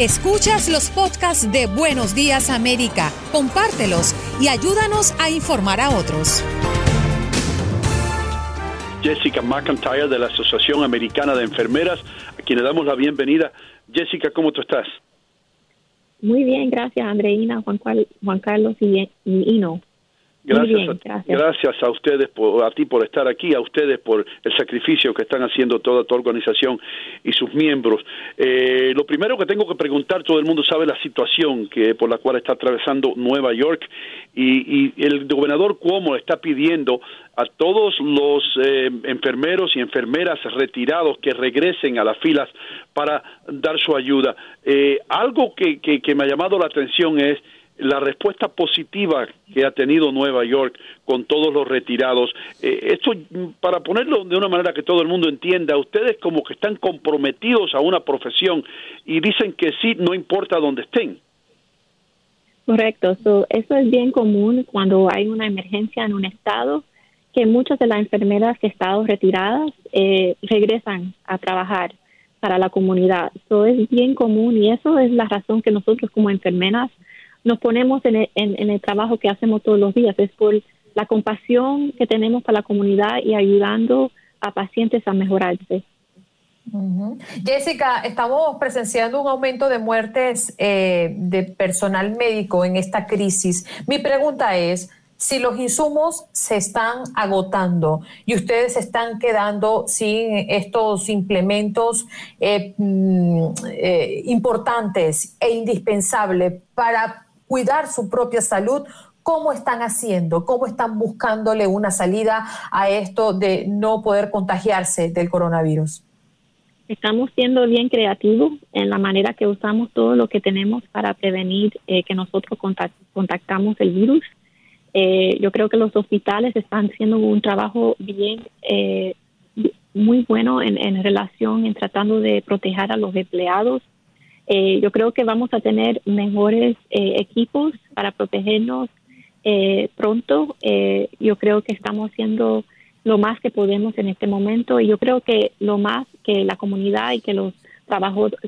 Escuchas los podcasts de Buenos Días América, compártelos y ayúdanos a informar a otros. Jessica McIntyre de la Asociación Americana de Enfermeras, a quien le damos la bienvenida. Jessica, ¿cómo tú estás? Muy bien, gracias Andreina, Juan, Juan Carlos y, y Ino. Gracias, a, gracias. a ustedes, por, a ti por estar aquí, a ustedes por el sacrificio que están haciendo toda tu organización y sus miembros. Eh, lo primero que tengo que preguntar, todo el mundo sabe la situación que por la cual está atravesando Nueva York y, el gobernador Cuomo está pidiendo a todos los eh, enfermeros y enfermeras retirados que regresen a las filas para dar su ayuda. Eh, algo que, que me ha llamado la atención es la respuesta positiva que ha tenido Nueva York con todos los retirados. Eh, esto, para ponerlo de una manera que todo el mundo entienda, ustedes como que están comprometidos a una profesión y dicen que sí, no importa dónde estén. Correcto, eso es bien común cuando hay una emergencia en un estado, que muchas de las enfermeras que estado retiradas eh, regresan a trabajar para la comunidad. Eso es bien común y eso es la razón que nosotros como enfermeras nos ponemos en el, en, el trabajo que hacemos todos los días, es por la compasión que tenemos para la comunidad y ayudando a pacientes a mejorarse. Jessica, estamos presenciando un aumento de muertes eh, de personal médico en esta crisis. Mi pregunta es, si los insumos se están agotando y ustedes se están quedando sin estos implementos eh, mm, eh, importantes e indispensables para cuidar su propia salud, ¿cómo están haciendo? ¿Cómo están buscándole una salida a esto de no poder contagiarse del coronavirus? Estamos siendo bien creativos en la manera que usamos todo lo que tenemos para prevenir eh, que nosotros contactamos el virus. Eh, yo creo que los hospitales están haciendo un trabajo bien, eh, muy bueno en, en relación, en tratando de proteger a los empleados eh, yo creo que vamos a tener mejores eh, equipos para protegernos eh, pronto. yo creo que estamos haciendo lo más que podemos en este momento y yo creo que lo más que la comunidad y que los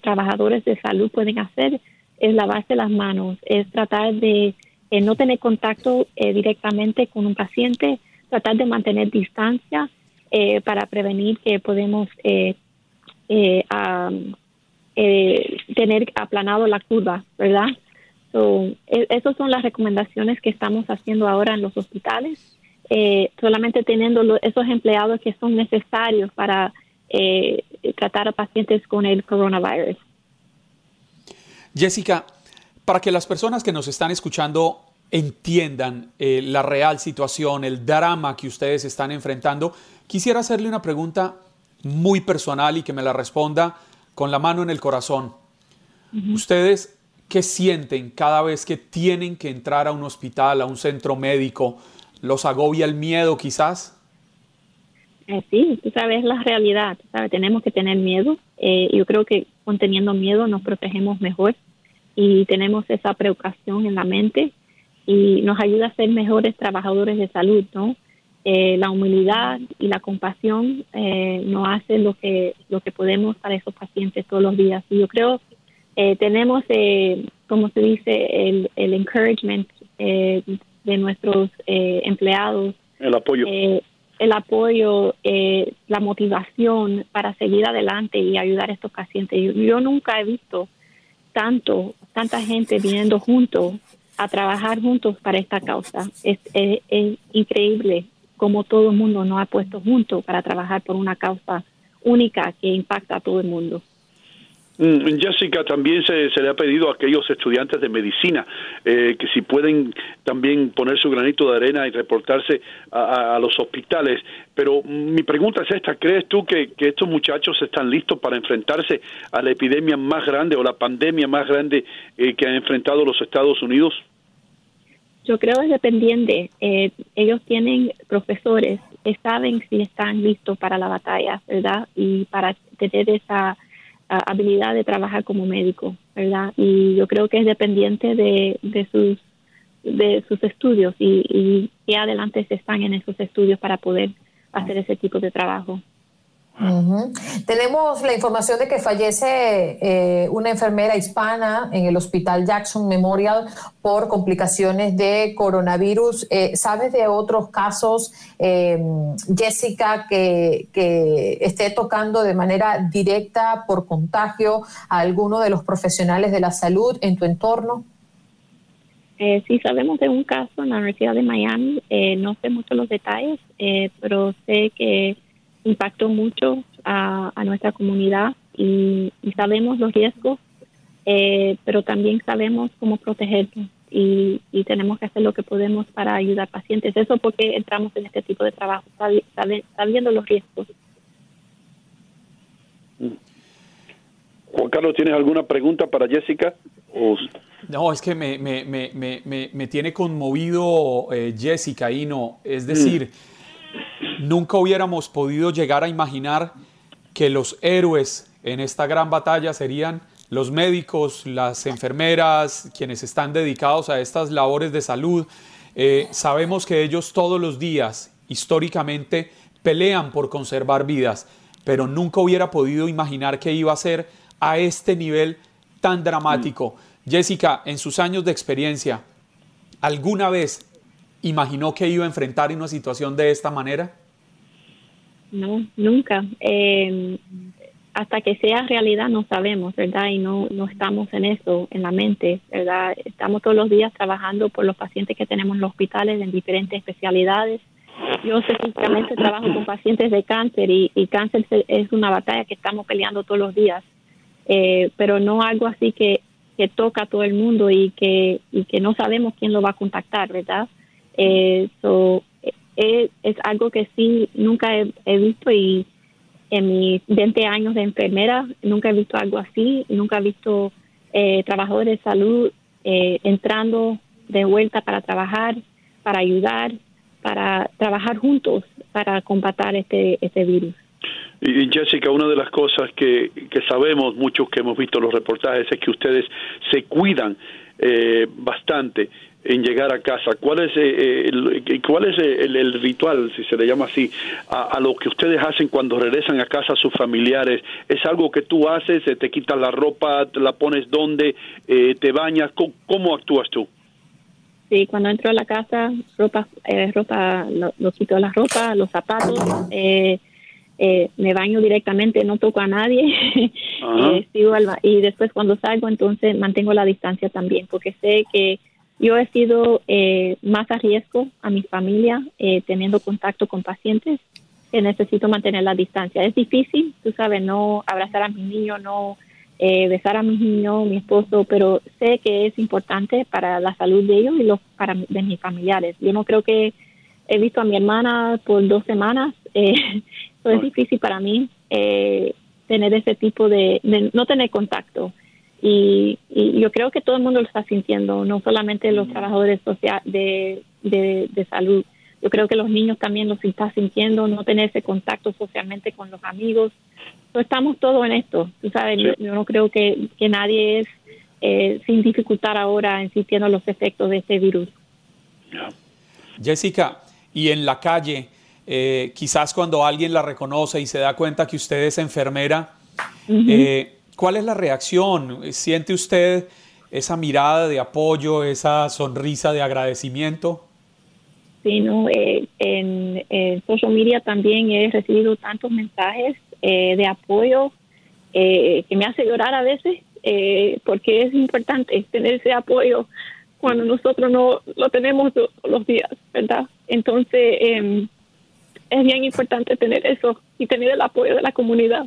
trabajadores de salud pueden hacer es lavarse las manos, es tratar de no tener contacto directamente con un paciente, tratar de mantener distancia para prevenir que podemos eh, eh, tener aplanado la curva, ¿verdad? So, e, esas son las recomendaciones que estamos haciendo ahora en los hospitales, eh, solamente teniendo esos empleados que son necesarios para eh, tratar a pacientes con el coronavirus. Jessica, para que las personas que nos están escuchando entiendan la real situación, el drama que ustedes están enfrentando, quisiera hacerle una pregunta muy personal y que me la responda con la mano en el corazón, ¿ustedes qué sienten cada vez que tienen que entrar a un hospital, a un centro médico? ¿Los agobia el miedo quizás? Eh, sí, tú sabes la realidad, ¿sabes? tenemos que tener miedo. Eh, yo creo que conteniendo miedo nos protegemos mejor y tenemos esa preocupación en la mente y nos ayuda a ser mejores trabajadores de salud, ¿no? Eh, la humildad y la compasión eh, nos hace lo que lo que podemos para esos pacientes todos los días. Y yo creo eh, tenemos eh, como se dice el, el encouragement de nuestros empleados. El apoyo. El apoyo la motivación para seguir adelante y ayudar a estos pacientes. Yo, nunca he visto tanto tanta gente viniendo juntos a trabajar juntos para esta causa. Es, es increíble como todo el mundo nos ha puesto juntos para trabajar por una causa única que impacta a todo el mundo. Mm, Jessica, también se, le ha pedido a aquellos estudiantes de medicina eh, que si pueden también poner su granito de arena y reportarse a, los hospitales. Pero mi pregunta es esta, ¿crees tú que, estos muchachos están listos para enfrentarse a la epidemia más grande o la pandemia más grande eh, que han enfrentado los Estados Unidos? Yo creo es dependiente. Eh, ellos tienen profesores que saben si están listos para la batalla, ¿verdad? Y para tener esa habilidad de trabajar como médico, ¿verdad? Y yo creo que es dependiente de, de sus de sus estudios y, y, adelante se están en esos estudios para poder hacer ese tipo de trabajo. Tenemos la información de que fallece eh, una enfermera hispana en el Hospital Jackson Memorial por complicaciones de coronavirus. Eh, ¿Sabes de otros casos, eh, Jessica, que, que, esté tocando de manera directa por contagio a alguno de los profesionales de la salud en tu entorno? sí, sabemos de un caso en la Universidad de Miami. no sé mucho los detalles, pero sé que impactó mucho a, nuestra comunidad y, sabemos los riesgos, eh, pero también sabemos cómo protegernos y, tenemos que hacer lo que podemos para ayudar pacientes. Eso porque entramos en este tipo de trabajo, sabiendo los riesgos. Juan Carlos, ¿tienes alguna pregunta para Jessica? No, es que me, me, me, me tiene conmovido eh, Jessica y no, es decir... Mm. Nunca hubiéramos podido llegar a imaginar que los héroes en esta gran batalla serían los médicos, las enfermeras, quienes están dedicados a estas labores de salud. Eh, sabemos que ellos todos los días, históricamente, pelean por conservar vidas, pero nunca hubiera podido imaginar que iba a ser a este nivel tan dramático. Jessica, en sus años de experiencia, ¿alguna vez imaginó que iba a enfrentar una situación de esta manera? No, nunca. Eh, hasta que sea realidad no sabemos, ¿verdad? Y no, no estamos en eso, en la mente, ¿verdad? Estamos todos los días trabajando por los pacientes que tenemos en los hospitales en diferentes especialidades. Yo específicamente trabajo con pacientes de cáncer y, cáncer es una batalla que estamos peleando todos los días, eh, pero no algo así que, que toca a todo el mundo y que, y que no sabemos quién lo va a contactar, ¿verdad? Eh, es, algo que sí nunca he, visto y en mis 20 años de enfermera nunca he visto algo así, nunca he visto eh, trabajadores de salud eh, entrando de vuelta para trabajar, para ayudar, para trabajar juntos para combatir este, este virus. Y Jessica, una de las cosas que, que sabemos, muchos que hemos visto los reportajes, es que ustedes se cuidan eh, bastante en llegar a casa. ¿Cuál es, eh, el, cuál es el, ritual, si se le llama así, a, lo que ustedes hacen cuando regresan a casa a sus familiares? ¿Es algo que tú haces? ¿Te quitas la ropa? ¿La pones donde? Eh, ¿Te bañas? ¿Cómo, actúas tú? Sí, cuando entro a la casa, ropa, eh, ropa lo, quito la ropa, los zapatos, eh, me baño directamente, no toco a nadie, y después cuando salgo entonces mantengo la distancia también, porque sé que yo he sido eh, más a riesgo a mi familia eh, teniendo contacto con pacientes que necesito mantener la distancia. Es difícil, tú sabes, no abrazar a mi niño, no eh, besar a mi niño, mi esposo, pero sé que es importante para la salud de ellos y los para de mis familiares. Yo no creo que he visto a mi hermana por dos semanas, eh, es difícil para mí tener ese tipo de, de no tener contacto. Y, yo creo que todo el mundo lo está sintiendo, no solamente los trabajadores social de, de, salud. Yo creo que los niños también lo están sintiendo, no tener ese contacto socialmente con los amigos. estamos todos en esto, tú sabes, yo, no creo que, que nadie es eh, sin dificultad ahora en sintiendo los efectos de este virus. Jessica, y en la calle, eh, quizás cuando alguien la reconoce y se da cuenta que usted es enfermera, ¿Cuál es la reacción? ¿Siente usted esa mirada de apoyo, esa sonrisa de agradecimiento? Sí, no, eh, en, social media también he recibido tantos mensajes eh, de apoyo eh, que me hace llorar a veces porque es importante tener ese apoyo cuando nosotros no lo tenemos todos los días, ¿verdad? Entonces em, es bien importante tener eso y tener el apoyo de la comunidad.